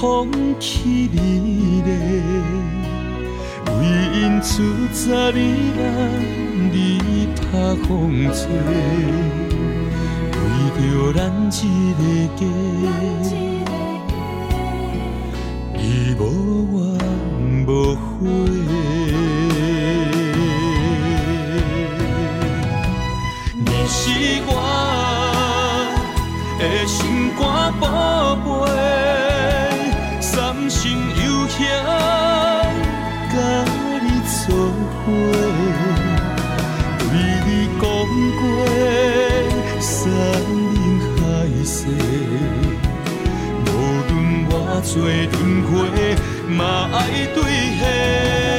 放弃你的？为因出杂你人，你怕风吹？为着咱一个家。许多电嘛，爱对戏。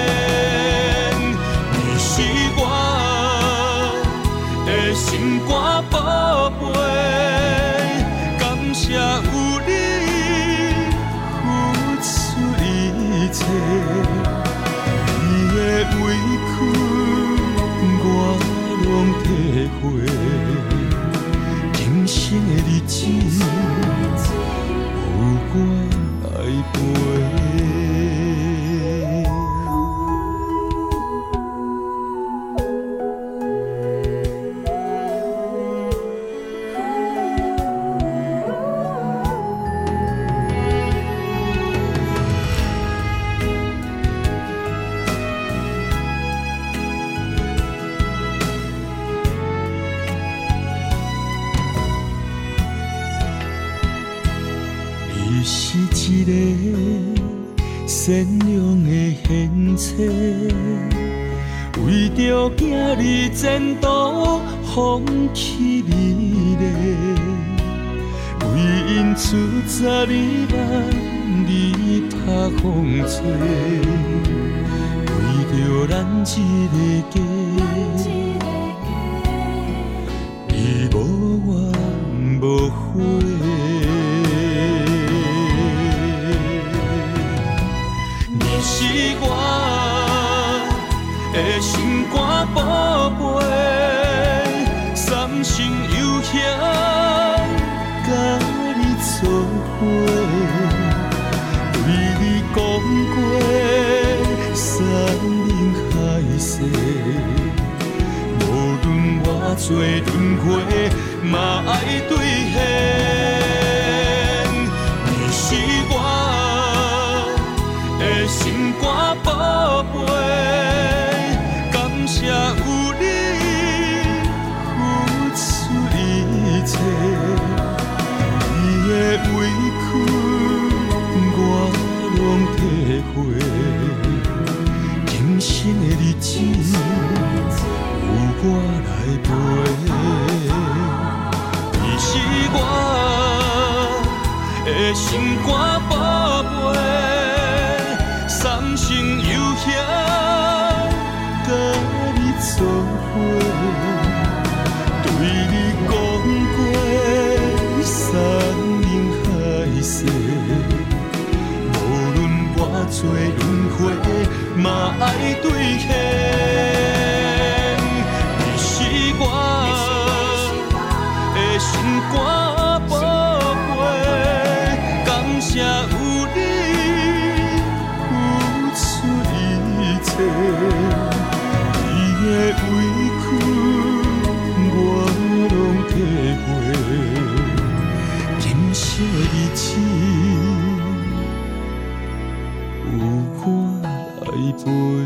十二万里拍风吹，为着咱一个。做轮回嘛，爱兑现。你是我的心肝宝贝，感谢有你付出一切，你的委屈我拢体会。今生的日子有我。星光 por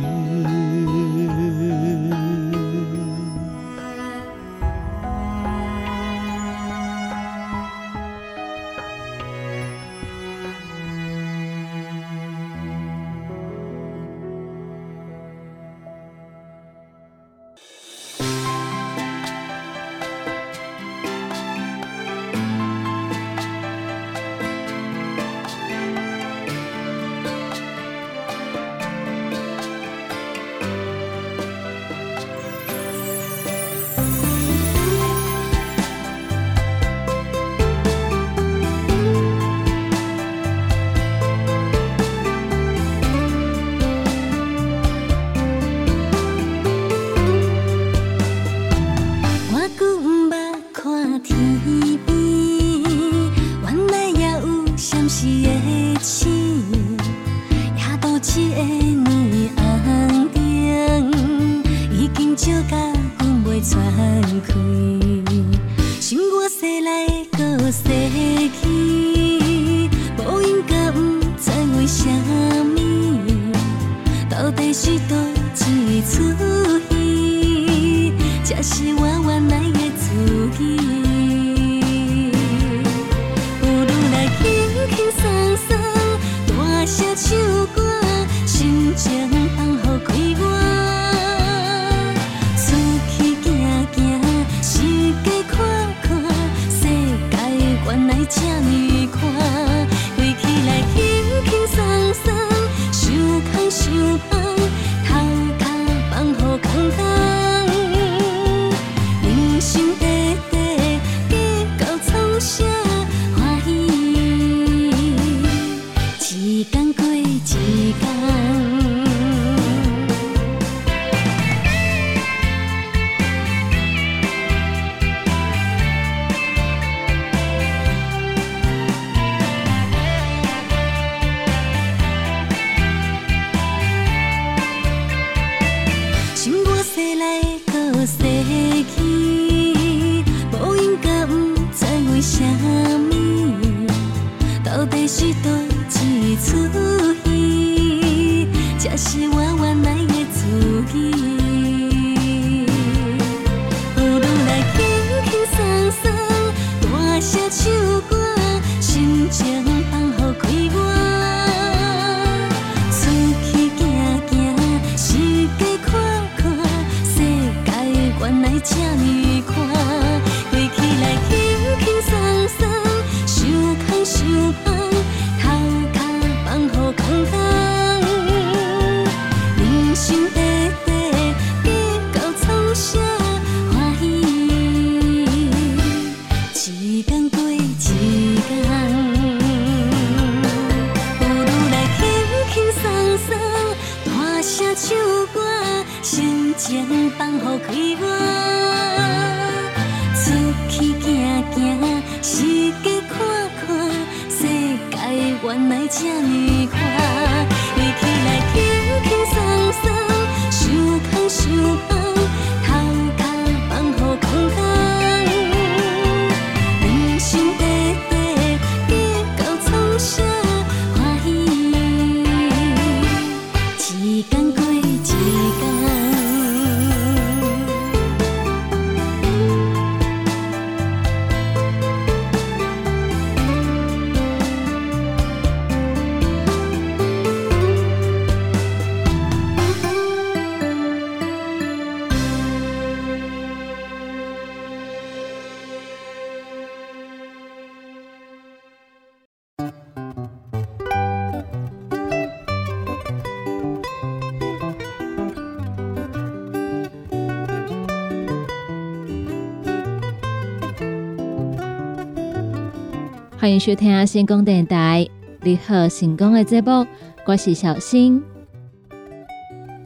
欢迎收听成功电台。你好，成功的节目，我是小新。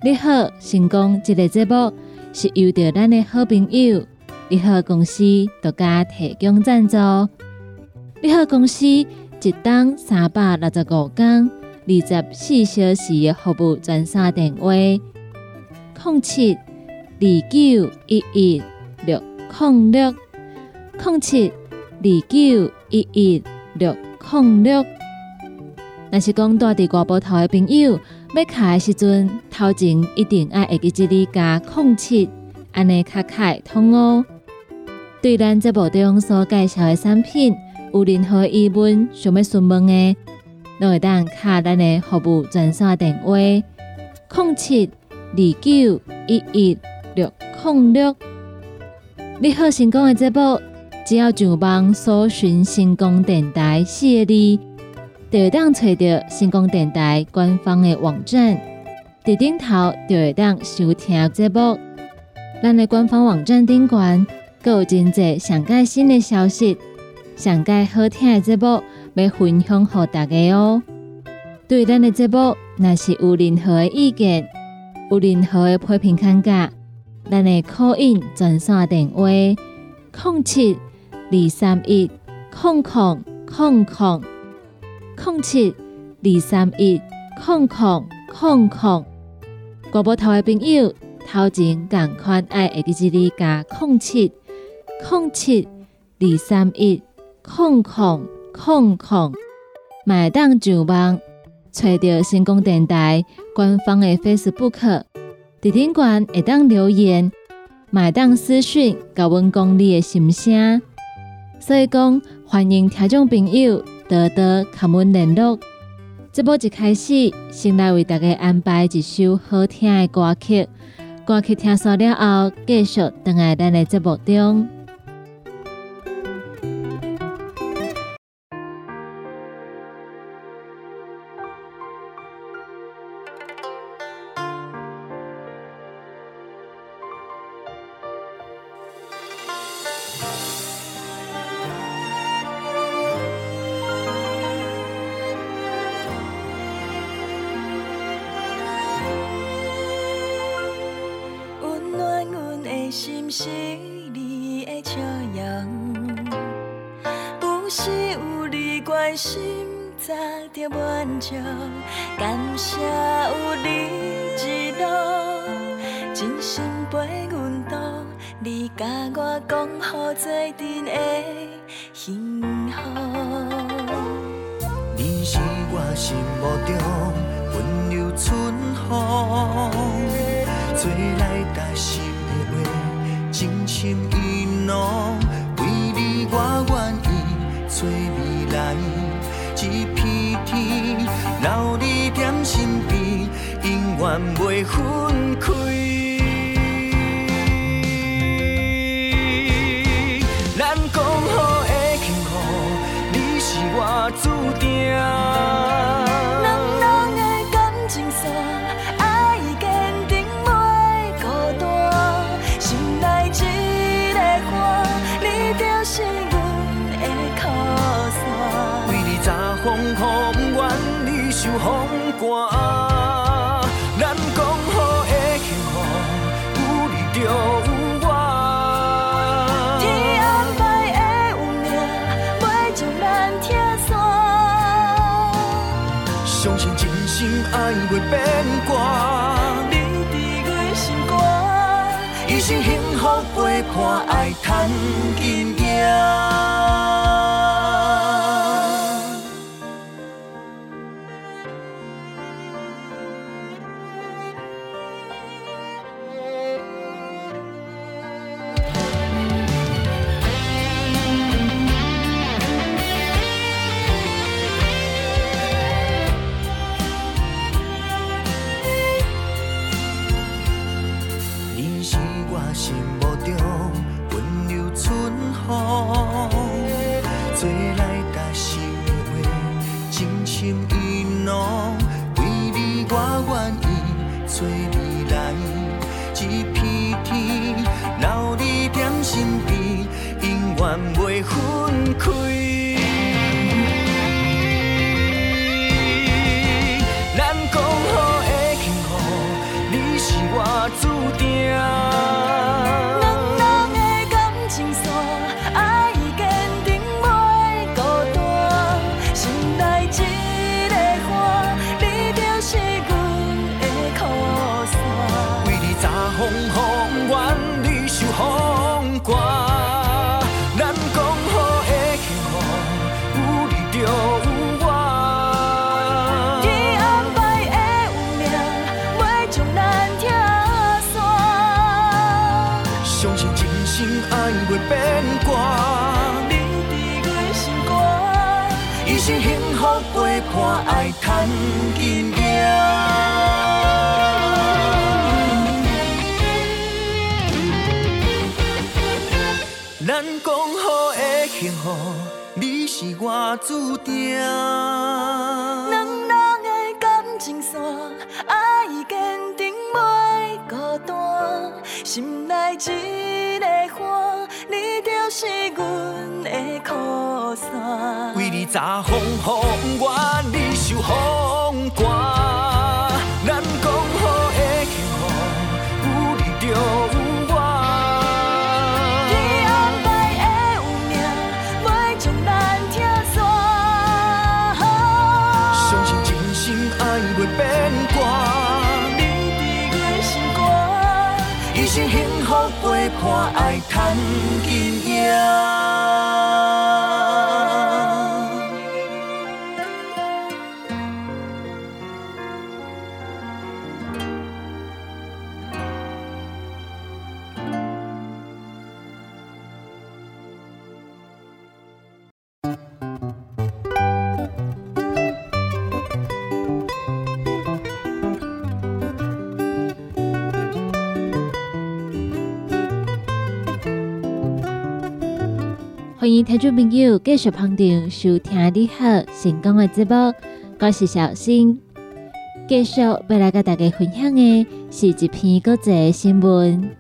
你好，成功这个节目是由着咱的好朋友你好公司独家提供赞助。你好公司一档三百六十五天、二十四小时的服务专线电话：零七二九一一六零六零七二九一一六零六。若是讲住伫外埔头的朋友，要卡的时阵，头前一定爱会记这里加空七，安尼较快通哦。对咱节目中所介绍的产品有任何疑问想要询问的，都会当卡咱的服务专线电话：空七二九一一六零六。你好，成功的节目。只要上网搜寻“成功电台”四个字，就会当找到成功电台官方的网站。伫顶头就会当收听节目。咱的官方网站顶悬，阁有真济上届新的消息、上届好听的节目，要分享给大家哦。对咱的节目，若是有任何的意见，有任何的批评看价，咱的 call in 专线电话：零七。二三一空空空空。空七二三一空空空空，国宝头的朋友头前赶快爱下伫这里加空七空七二三一空空空空，买当上网，找到成功电台官方的 Facebook，伫顶关会当留言，买当私讯，甲阮讲你的心声。所以讲，欢迎听众朋友多多甲阮联络。这波一开始，先来为大家安排一首好听的歌曲。歌曲听熟了后，继续等来咱的节目中。你是我心目中温柔春风，做来贴心的话，真心意浓。为你我愿意找未来一片天，留你在身边，永远袂分开。注定，看爱，趁今夜。sweet. 两人的感情线，爱坚定袂孤单。心内一个花，你就是阮的靠山。为你早风雨，我你受风寒。一生幸福陪伴，爱趁今夜。听众朋友继续捧场收听你好成功的节目，我是小新。继续要来跟大家分享的是一篇国际新闻，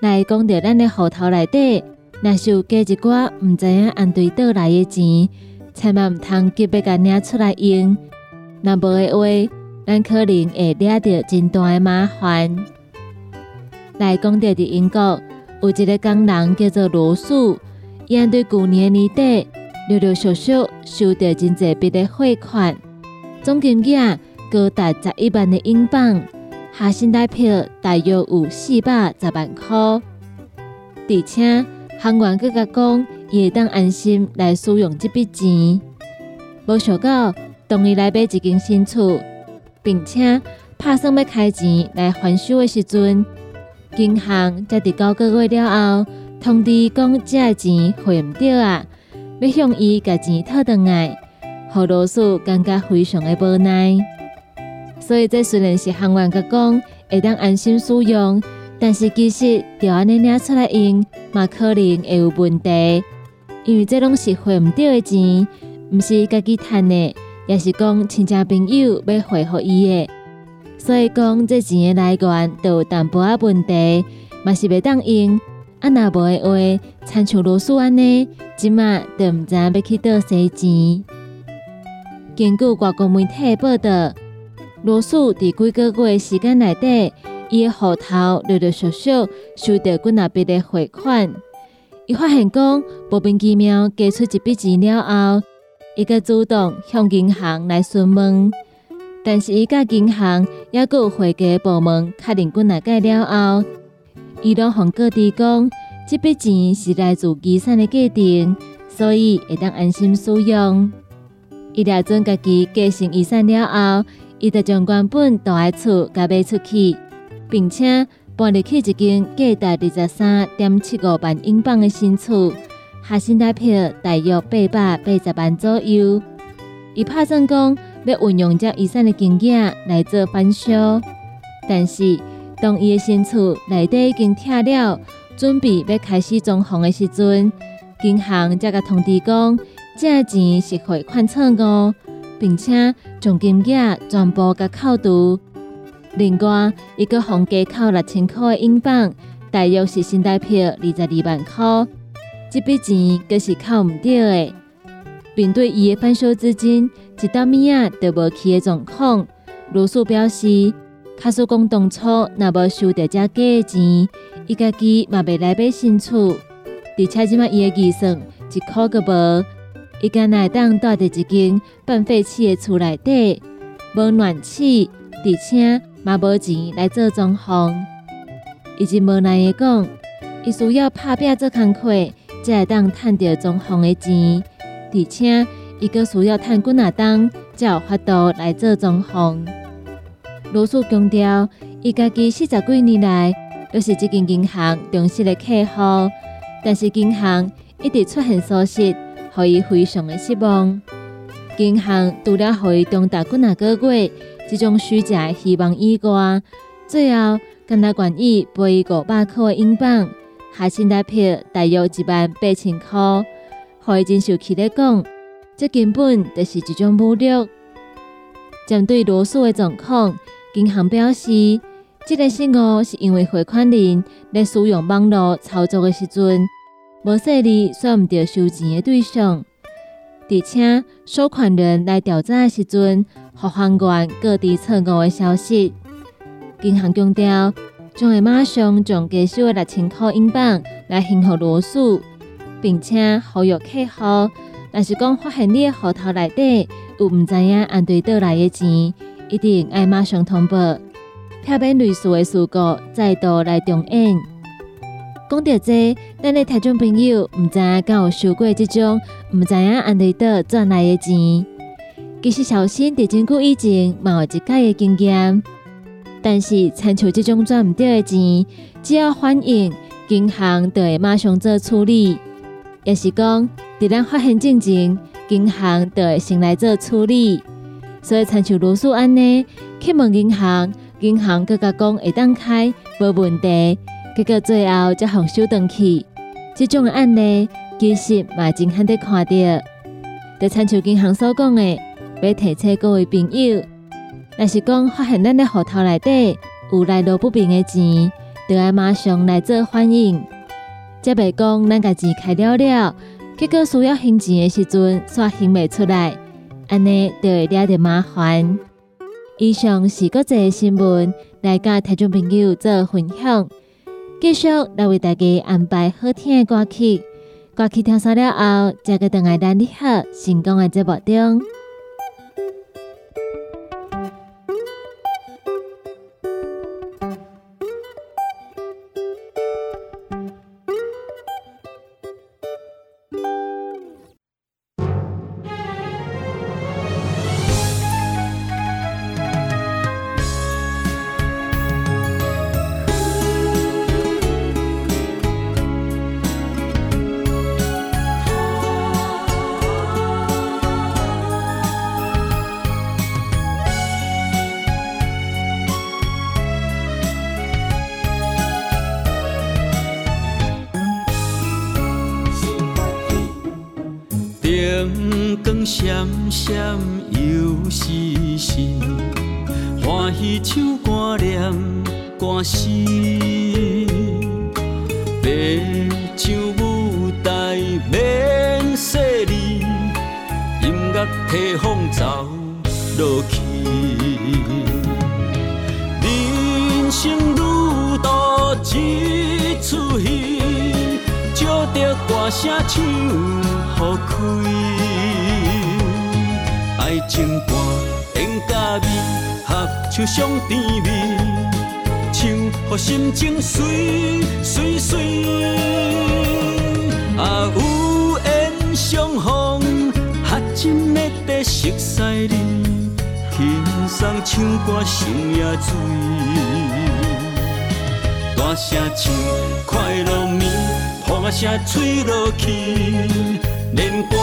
来讲到咱的户头内底，若是有加一寡毋知影按对倒来的钱，千万毋通急要甲领出来用，若无的话，咱可能会惹到真大的麻烦。来讲到伫英国，有一个工人叫做罗素。伊对去年年底，陆陆续续收到真济笔的汇款，总金额高达十一万的英镑，下薪代票大约有四百十万块。而且行员更加讲，伊会当安心来使用这笔钱。无想到，当伊来买一间新厝，并且拍算要开钱来还手的时阵，银行在伫九个月了后。通知讲，这钱还唔到啊，要向伊甲钱讨回来。何罗素感觉非常的无奈，所以这虽然是行员甲讲会当安心使用，但是其实就安尼领出来用，嘛可能会有问题。因为这拢是还唔到的钱，唔是家己赚的，也是讲亲戚朋友要还给伊的。所以讲这钱的来源都有淡薄仔问题，嘛是袂当用。啊，若无的话，参像罗素安尼，即马都毋知要去倒洗钱。根据外国媒体报道，罗素伫几个月时间内底，伊的户头陆陆续续收到几若笔的汇款。伊发现讲莫名其妙加出一笔钱了后，伊个主动向银行来询问，但是伊甲银行也有会计部门确认几若解了后。伊拢向各地讲，这笔钱是来自遗产的继承，所以会当安心使用。伊俩准家己继承遗产了后，伊就将原本大爱厝甲卖出去，并且搬入去一间价值二十三点七五万英镑的新厝，下新台票大约八百八十万左右。伊拍算讲要运用这遗产的经验来做翻销，但是。当伊的新厝内底已经拆了，准备要开始装潢的时阵，银行才甲通知讲，这钱是汇款错误，并且将金额全部甲扣除。另外，一个房价扣六千块的英镑，大约是新台票二十二万块。这笔钱阁是扣毋到的，并对伊的翻修资金一刀米啊都无去的状况，罗素表示。卡叔讲当初若无收到这价钱，伊家己嘛袂来买新厝，而且即马伊的预算一箍个无，伊敢会当住伫一间半废弃的厝内底，无暖气，而且嘛无钱来做装潢。伊真无奈的讲，伊需要拍拼做工课，才会当趁到装潢的钱，而且伊阁需要趁几若当，才有法度来做装潢。罗素强调，伊家己四十几年来都是这间银行忠实的客户，但是银行一直出现疏失，让伊非常的失望。银行除了让伊长达几哪个月这种虚假的希望以外，最后跟他愿意赔伊五百块的英镑，下新台票大约一万八千块，让伊真受气咧讲，这根本就是一种侮辱。针对罗素的状况。银行表示，这个失误是因为汇款人在使用网络操作的时阵，无细里选唔到收钱的对象，而且收款人来调查的时阵，互行员各地错误的消息。银行强调，将会马上将加收的六千块英镑来还给罗素，并且呼吁客户，若是讲发现你的户头内底有唔知影按对倒来的钱。一定爱马上通报，避免类似的事故再度来重演。讲到这，咱的听众朋友唔知影敢有收过这种唔知影安对倒赚来的钱？其实小新伫真久以前嘛有一届的经验，但是参像这种赚唔到的钱，只要反映银行就会马上做处理，也是讲伫咱发现进前，银行就会先来做处理。所以，参像罗素安尼去问银行，银行佮佮讲会当开无问题，结果最后才放收登去。这种案例其实嘛真罕得看到。在参照银行所讲的，要提醒各位朋友，若是讲发现咱的户头内底有来路不明的钱，就要马上来做反应。则袂讲咱家钱开了了，结果需要还钱的时阵，煞还袂出来，安尼就会惹着麻烦。以上是国际新闻，来甲听众朋友做分享。继续来为大家安排好听的歌曲，歌曲听完了后，再个等来咱你好成功的节目中。音乐提风走落去，人生如渡一出戏，借着歌声唱。好开，爱情歌，演甲美，合唱上甜蜜，唱予心情随随随。啊，有缘相逢，真的在熟悉你，轻松唱歌心也醉，大声唱快乐眠，破声吹落去。连歌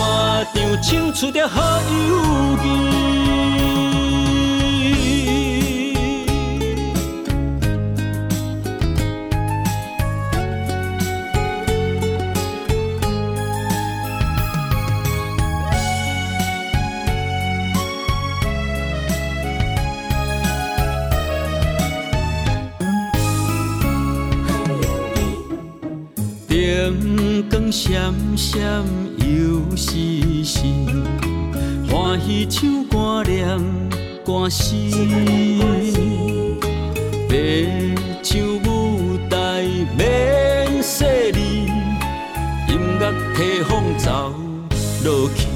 唱唱出着好友谊。闪闪。又是时，欢喜唱歌念歌词，爬上舞台免细里，音乐提风走落去。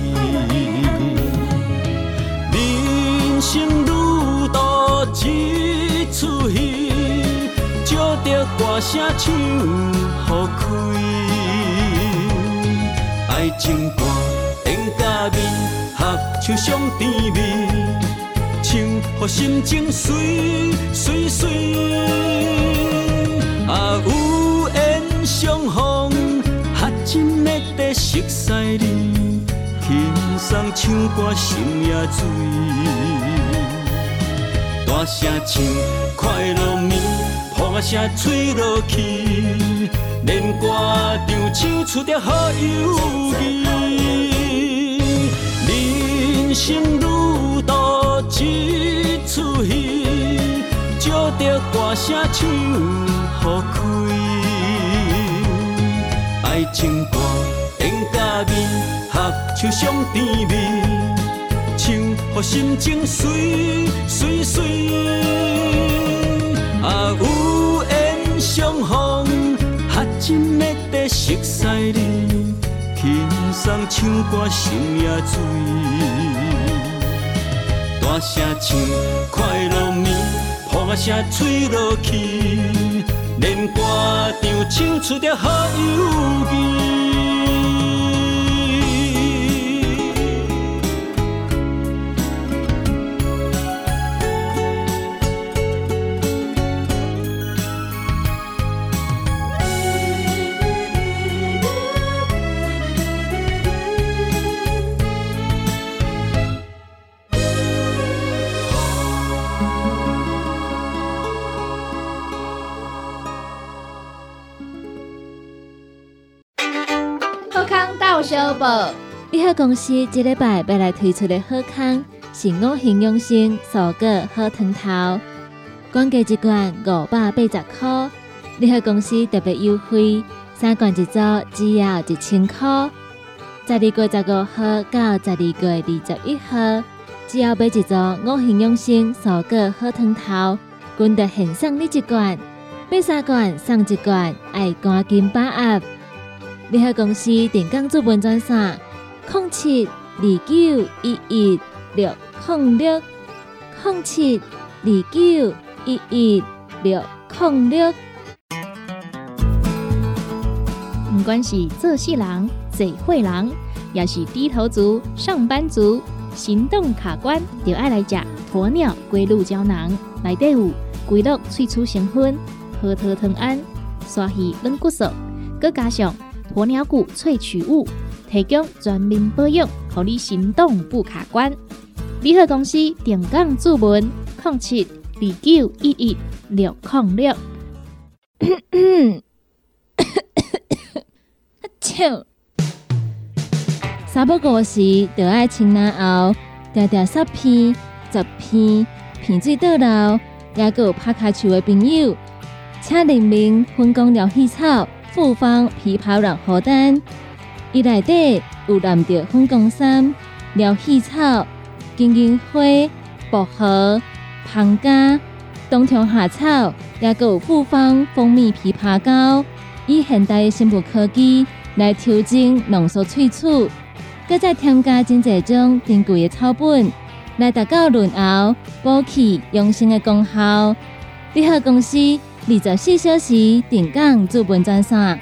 人生如渡一出戏，借着歌声唱好开。情歌，演甲面，合唱上甜蜜，唱予心情随随随。啊，有缘相逢，合真的在熟悉里，轻松唱歌心也醉，大声唱快乐眠，呼声吹落去。连歌唱唱出着好友谊，人生如渡一出戏，借着歌声唱好开。爱情歌演甲美，合唱上甜蜜，唱予心情随随随。啊，有缘相逢。真的在熟悉你，轻松唱歌心也醉，大声唱快乐眠，呼声吹落去，连歌唱唱出着好友谊。宝宝，你好公司这礼拜要来推出的好康是五行养生蔬果好汤头，原价一罐五百八十块，你好公司特别优惠，三罐一组只要一千块。十二月十五号到十二月二十一号，只要买一组五行养生蔬果好汤头，均得献上你一罐，买三罐送一罐，爱赶紧把握！你好公司电工资本专线：零七二九一一六零六零七二九一一六零六。不管是做事人。嘴会人，也是低头族、上班族，行动卡关，就爱来食鸵鸟龟鹿胶囊。内底有龟鹿萃取成分，核桃藤胺、刷鱼软骨素，佮加上鸵鸟骨萃取物，提供全面保养，让你行动不卡关。联合公司定岗注文：零七二九一一六零六。笑。三不五时，就爱清南后，条条十片、十片，片水倒流，也有拍卡树的朋友，请联名分工疗气草、复方枇杷软荷丹，伊内底有蓝调分工三、疗气草、金银花、薄荷、胖加、冬虫夏草，也有复方蜂蜜枇杷膏，以现代的生物科技来调整浓缩萃取。搁再添加真济种珍贵的草本，来达到润喉、补气、养生的功效。联合公司二十四小时定岗资本专线：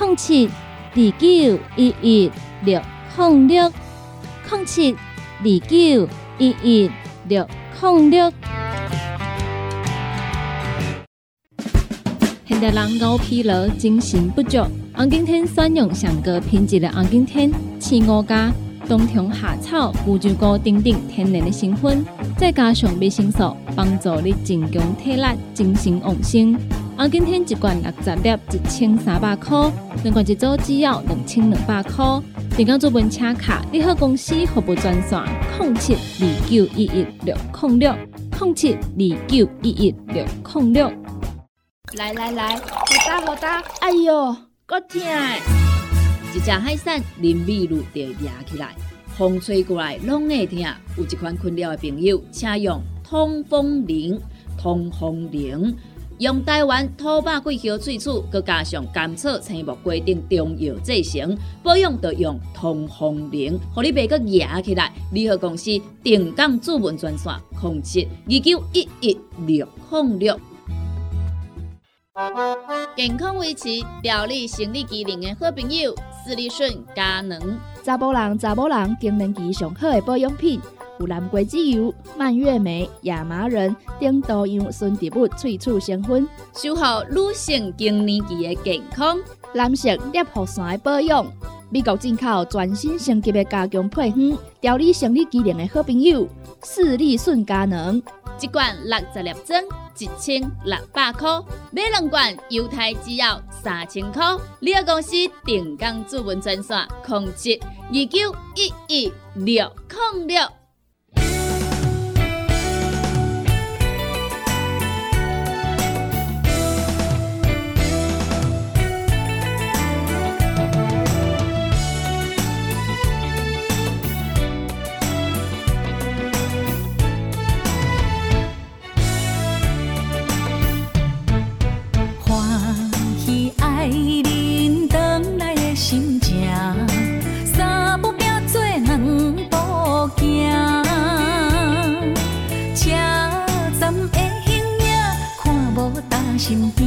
零七二九一一六零六零七二九一一六零六。现代人熬疲劳、精神不足。红景天选用上个品质的红景天、青乌加、冬虫夏草、乌鸡菇等等天然的成分，再加上维生素，帮助你增强体力、精神旺盛。红景天一罐六十粒，一千三百块；两罐一组只要两千两百块。订购做本车卡，你好公司服务专线：零七二九一一六零六零七二九一一六零六。来来来，好打好打，哎呦！够痛！一只海扇林密路就压起来，风吹过来拢会疼。有一款困扰的朋友，请用通风铃。通风铃用台湾土白桂花萃取，佮加上甘草、青木规定中药制成，保养要用通风铃，互你袂佮压起来。联合公司定岗主文专线：控七二九一一六零六。健康维持、调理生理机能的好朋友——斯利顺佳能。查甫人、查某人更年期上好的保养品，有蓝桂枝油、蔓越莓、亚麻仁等多样纯植物萃取成分，守护女性更年期的健康。男性尿酸的保养，美国进口全新升级的加强配方，调理生理机能的好朋友——斯利顺佳能。一罐六十粒装，一千六百块；买两罐，犹太制药三千块。你个公司定岗主文专线：控制二九一一六零六。唱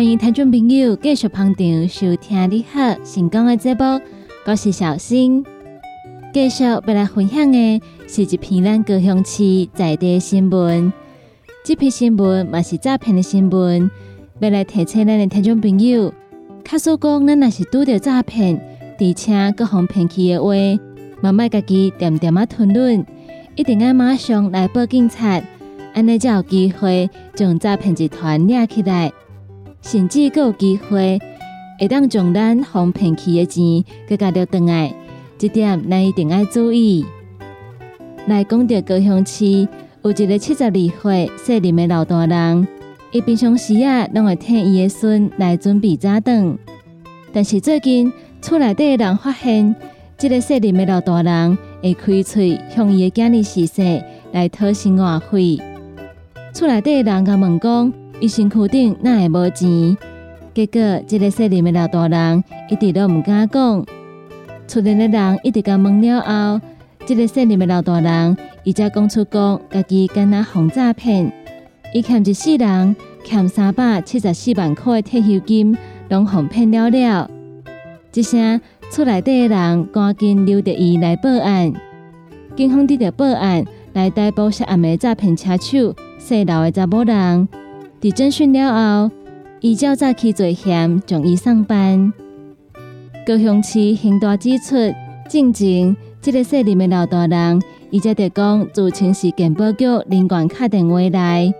欢迎听众朋友继续捧场收听你好成功的节目，我是小新。继续要来分享的是一篇咱高雄市在地新闻。这篇新闻也是诈骗的新闻，要来提醒咱的听众朋友，假使讲咱若是拄到诈骗，而且各方骗去的话，莫卖家己点点啊吞论，一定要马上来报警察，安尼才有机会将诈骗集团抓起来。甚至阁有机会会当将咱哄骗去的钱，佮加着转来，这点咱一定要注意。来讲到高雄市有一个七十二岁适龄的老大人，伊平常时啊拢会替伊的孙来准备早顿，但是最近厝内底的人发现，这个适龄的老大人会开喙向伊的囝儿示说来讨生活费。厝内底的人甲问讲。伊身躯顶哪会无钱？结果，这个适龄的老大人一直都毋敢讲。厝内的人一直甲问了后，这个适龄的老大人伊才讲出讲，家己敢若防诈骗，伊欠一世人欠三百七十四万块的退休金，拢哄骗了了。一声，厝内底的人赶紧留着伊来报案。警方得到报案来逮捕涉案的诈骗车手，姓刘的查某人。伫侦讯了后，伊照早起做嫌，将伊上班。高雄市刑大指出，进前这个适龄的老大人，伊则得讲自称是健保局人员敲电话来，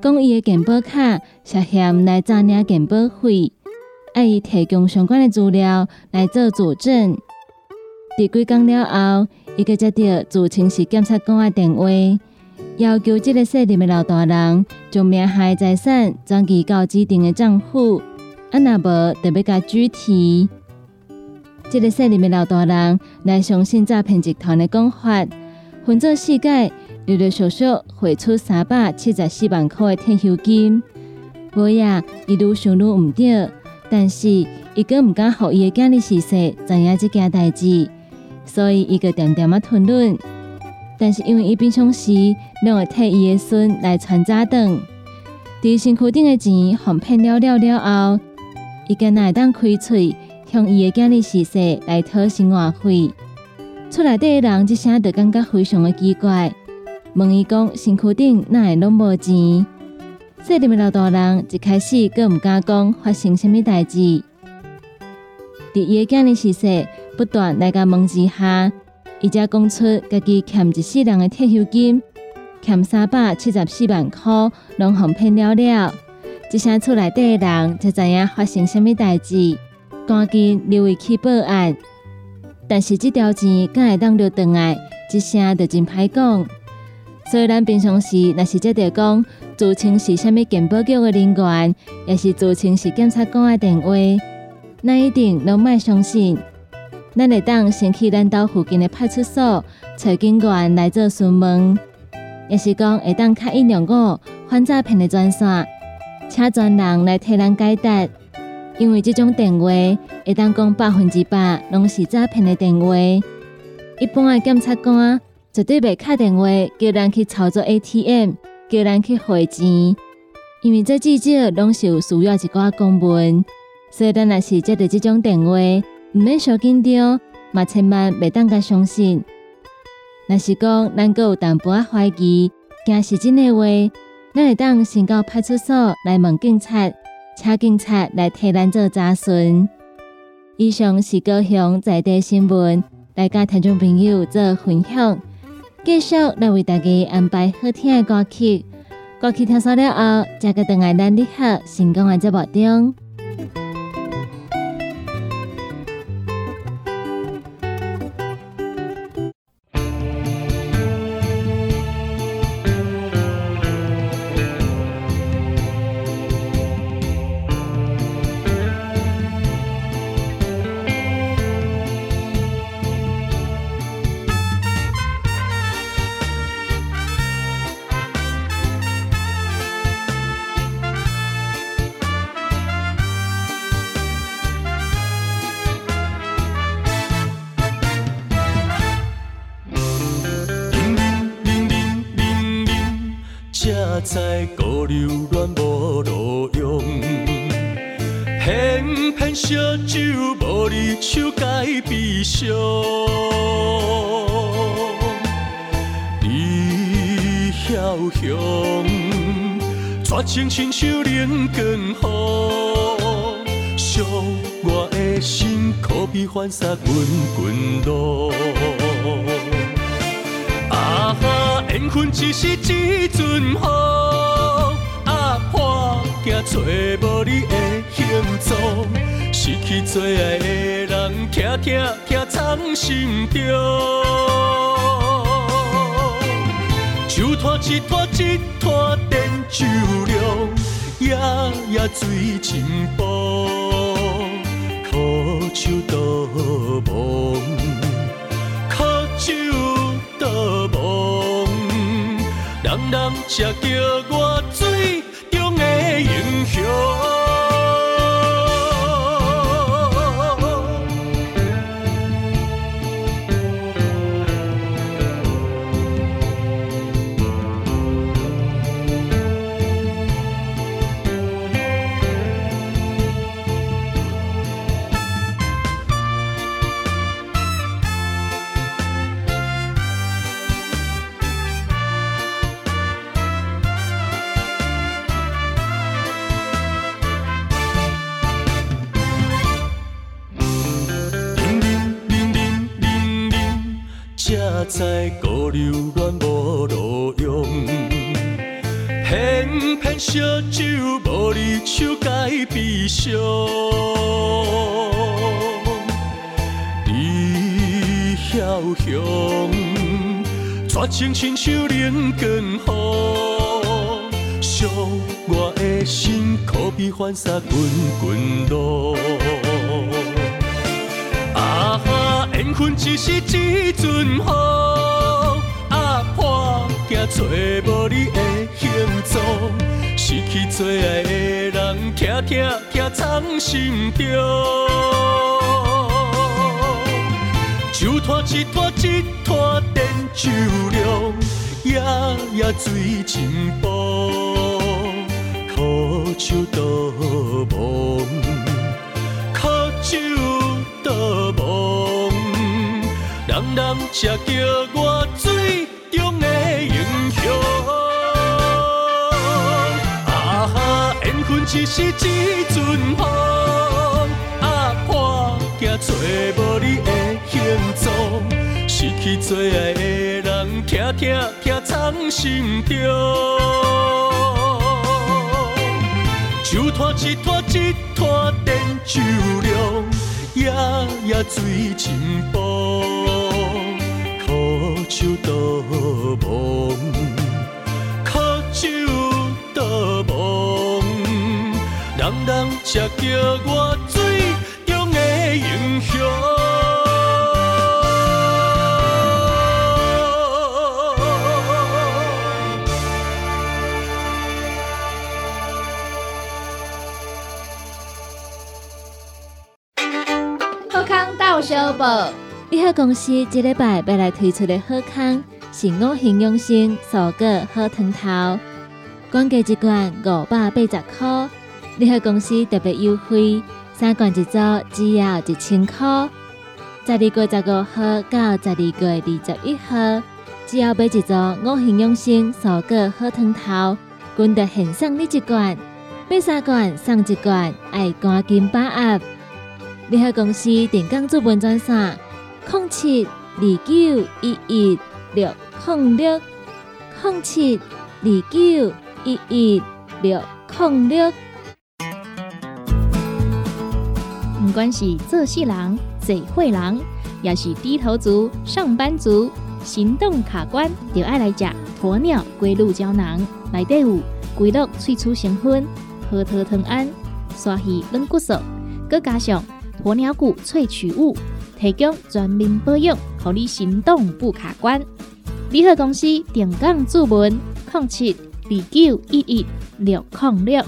讲伊的健保卡涉嫌来诈领健保费，要伊提供相关的资料来做佐证。伫几工了后，伊个接到自称是检察官的电话。要求这个适龄的老大人将名下财产转移到指定的账户，啊，那无特别甲具体。这个适龄的老大人来相信诈骗集团的讲法，分作四界，陆陆续续汇出三百七十四万块的退休金。无呀，伊愈想愈毋对，但是伊个毋敢互伊的家里事实知影这件代志，所以伊个点点啊吞论。但是因为伊平常时拢会替伊的孙来传早顿，伫身躯顶的钱哄骗了了了后，伊个会当开喙向伊的囝儿示说来讨生活费。厝内底的人一声就感觉非常的奇怪，问伊讲身躯顶哪会拢无钱？细点的老大人一开始阁毋敢讲发生什么代志，伫伊的囝儿示说不断来甲问之下。伊才讲出家己欠一世人的退休金，欠三百七十四万块，拢互骗了了。一声厝内底的人才知影发生什么代志，赶紧留伊去报案。但是这条钱敢会当着转来，一声就真歹讲。所以咱平常时若是接到讲自称是虾米健保局的人员，也是自称是检察官的电话，那一定拢莫相信。咱会当先去咱岛附近的派出所找警员来做询问，也是讲会当开一两个反诈骗的专线，请专人来替咱解答。因为这种电话会当讲百分之百拢是诈骗的电话。一般的检察官绝对袂敲电话叫咱去操作 ATM，叫咱去汇钱，因为这至少拢是有需要一寡公文，所以咱若是接到这种电话。毋免小紧张，嘛千万袂当甲相信。若是讲咱阁有淡薄仔怀疑，惊是真诶话，咱会当先到派出所来问警察，请警察来替咱做查询。以上是高雄在地新闻，来甲听众朋友做分享。继续来为大家安排好听诶歌曲，歌曲听完了后，再个等下咱你好成功诶节目中。偏偏烧酒无你手解悲伤。你晓雄，绝情亲像冷光雨，伤我的心，可比翻沙滚滚路。啊哈，缘分只是一阵雨，找无你的形状，失去最爱的人，痛痛痛藏心中。酒拖一拖一拖电酒凉，夜夜醉情波，苦酒倒梦，苦酒倒梦，人人才叫我水你晓雄，绝情亲像冷光雨，伤我的心，可比翻沙滚滚路。啊哈，缘分只是一阵雨，啊破镜找无你的形状，失去最爱的人，痛痛痛藏心中。酒拖一拖一拖电酒凉，夜夜醉情波，苦酒倒梦。苦酒倒梦，人人才叫我水中的英雄。啊哈，缘分只是一阵风，啊破镜找无，去最爱的人，痛痛痛藏心中。酒拖一拖一拖电酒量，夜夜醉情波，苦酒倒梦，苦酒倒梦，人人才叫我你好公司这礼拜要来推出的好康是五行养生蔬果好汤头，原价一罐五百八十块，你好公司特别优惠，三罐一组只要一千块。十二月十五号到十二月二十一号，只要买一组五行养生蔬果好汤头，阮就现送你一罐，买三罐送一罐，爱赶紧把握。你好公司电工主文专线：零七二九一一六零六零七二九一一六零六。不管是做事人、做会人，也是低头族、上班族，行动卡关，就爱来食鸵鸟龟鹿胶囊。内底有龟鹿萃取成分，核桃藤胺、刷鱼软骨素，佮加上鸵鸟骨萃取物，提供全面保养，让你行动不卡关。联合公司定岗注文：零七二九一一六零六。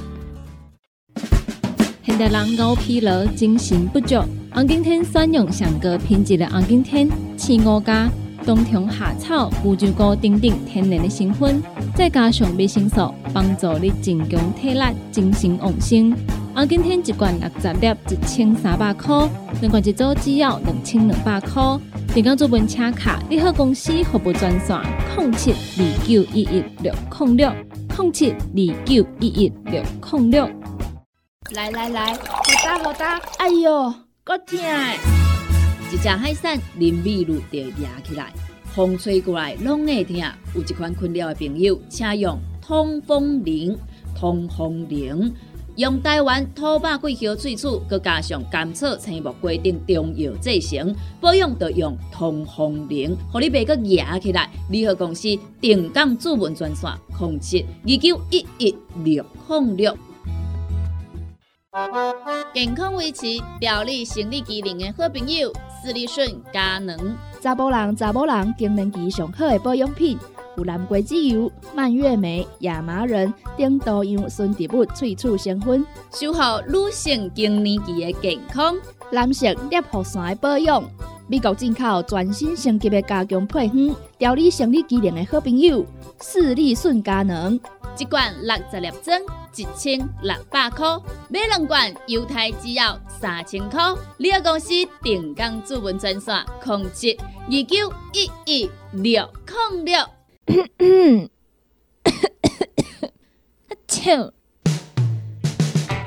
现代人熬疲劳、精神不足，红景天选用上个品质的红景天，吃五加，冬虫夏草、乌鸡膏等等天然的成分，再加上维生素，帮助你增强体力、精神旺盛。啊，今天一罐六十粒，一千三百块；两罐一组只要两千两百块。电工做本车卡，你好公司服务专线：零七二九一一六零六零七二九一一六零六。来来来，好打好打，哎哟，够痛！一只海扇淋雨露就压起来，风吹过来拢会痛。有一款困扰的朋友，请用通风铃，通风铃。用台湾土八桂花萃取，佮加上甘草、青木规定中药制成，保养要用通风灵，互你袂佮压起来。联合公司定岗主文专线：零七二九一一六零六。健康维持、调理生理机能的好朋友——斯利顺佳能。查甫人、查某人更年期上好的保养品。有蓝桂枝油、蔓越莓、亚麻仁等多样纯植物萃取成分，守护女性更年期的健康。男性尿酸的保养，美国进口全新升级的加强配方，调理生理机能的好朋友——视力顺佳能。一罐六十粒装，一千六百块；买两罐，犹太制药三千块。你个公司定岗主文专线：控制二九一一六零六。笑，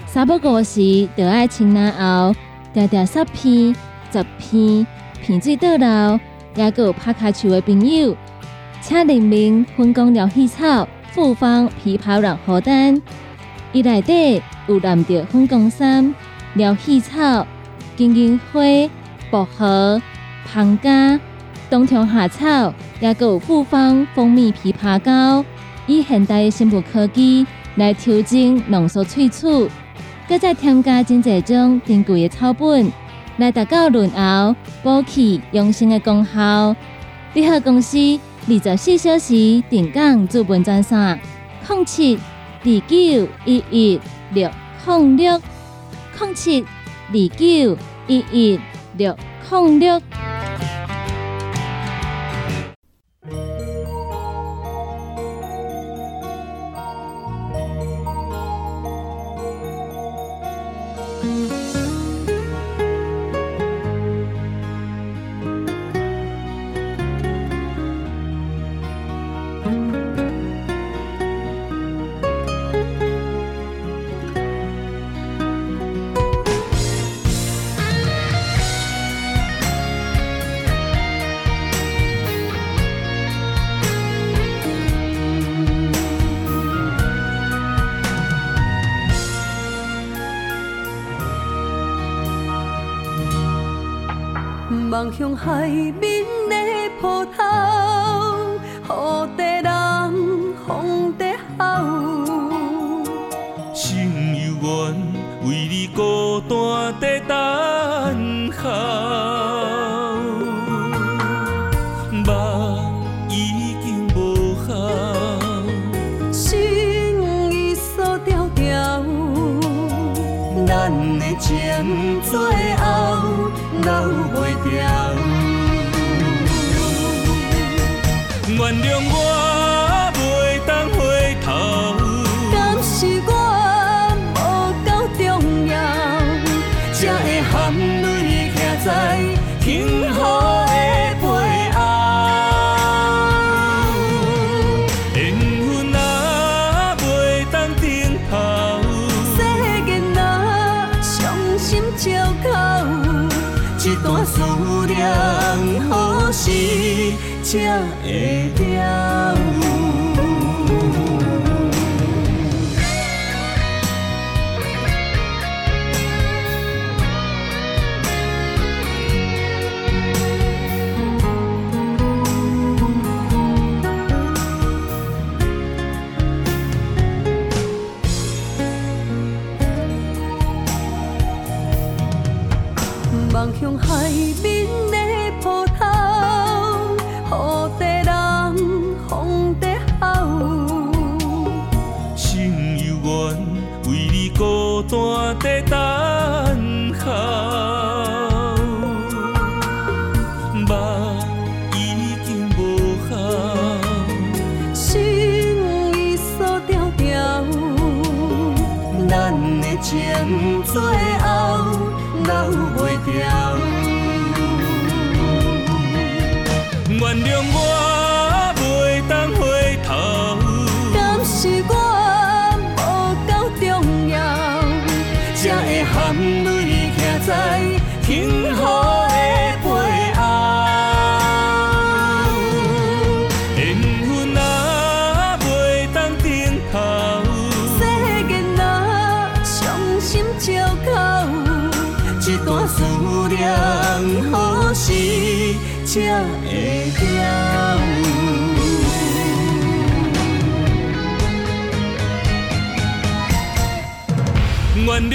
三不五时就爱清凉后，条条十片、十片，片水倒流，也有拍卡球的朋友，请联名分工疗气草、复方枇杷软荷丹，伊内底有蓝调分工衫、疗气草、金银花、薄荷、胖加。冬虫夏草，也有复方蜂蜜枇杷膏，以现代的生物科技来调整浓缩萃取，搁再添加真济种珍贵的草本，来达到润喉、补气、养生的功效。联合公司二十四小时定岗驻本专线：零七二九一一六零六零七二九一一六零六。望向海面的波涛，雨在人，风在吼。心犹原为你孤单在等候，目已经无效，心已锁条条，咱的情最何时才会了？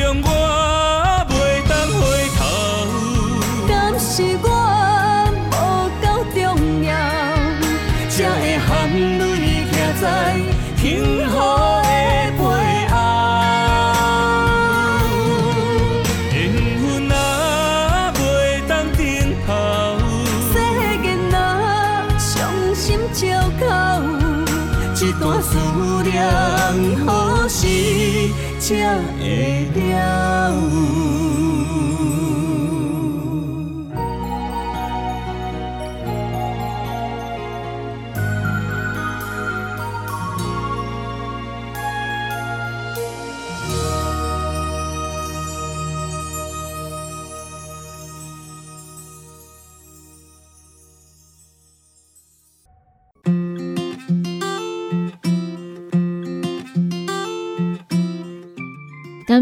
谅我袂当回头，敢是我无够重要，才会含泪徛在幸福的背后。缘分啊袂当顶头，世间若伤心借口，一段思念何时才会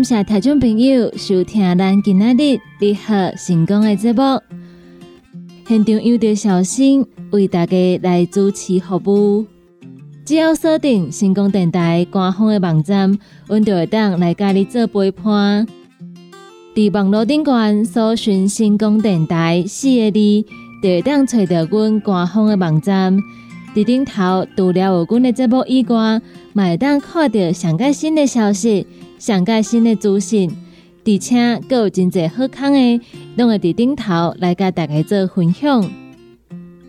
感谢听众朋友收听咱今仔日你好成功的节目。现场有着小新为大家来主持服务。只要锁定成功电台官方的网站，阮就会当来甲你做陪伴。伫网络顶端搜寻成功电台四个字，就会当找到阮官方的网站。伫顶头除了有阮的节目以外，嘛会当看到上届新的消息。上届新的资讯，而且阁有真侪好康的，拢会伫顶头来甲大家做分享。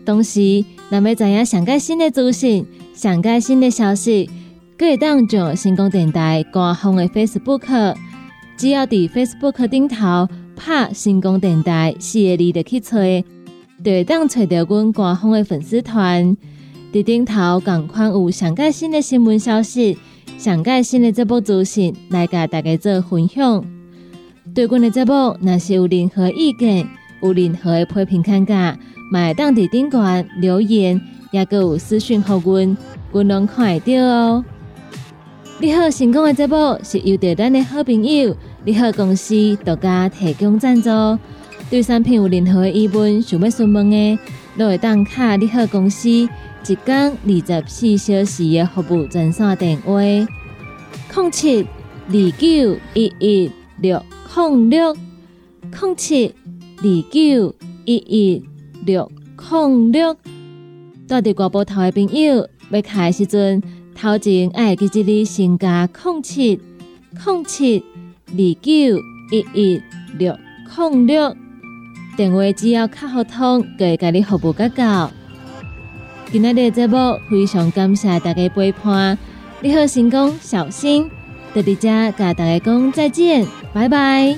同时，若要知影上届新的资讯、上届新的消息，阁会当上成功电台官方的 Facebook，只要伫 Facebook 顶头拍“成功电台”四个字就去找，就会当找到阮官方的粉丝团。伫顶头共款有上届新的新闻消息。上届新的节目资讯来甲大家做分享。对阮的节目，若是有任何意见，有任何的批评看价，嘛会当伫顶悬留言，也阁有私讯互阮，阮拢看会到哦。你好，成功的节目是由着咱的好朋友你好公司独家提供赞助。对产品有任何的疑问，想要询问的，都会当卡你好公司。一天二十四小时的服务专线电话：零七二九一一六零六零七二九一一六零六。住伫外埔头的朋友，要开时阵，头前爱记一字先加零七零七二九一一六零六。电话只要卡好通，就会甲你服务到到。今日的节目非常感谢大家陪伴，你好，成功，小心，在这甲大家讲再见，拜拜。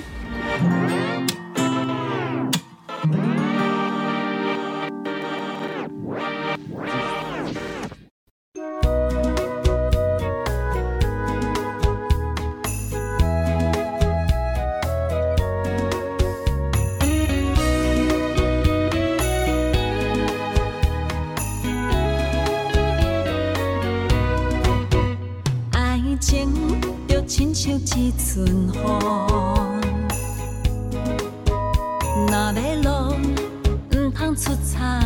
出差。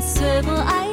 找无爱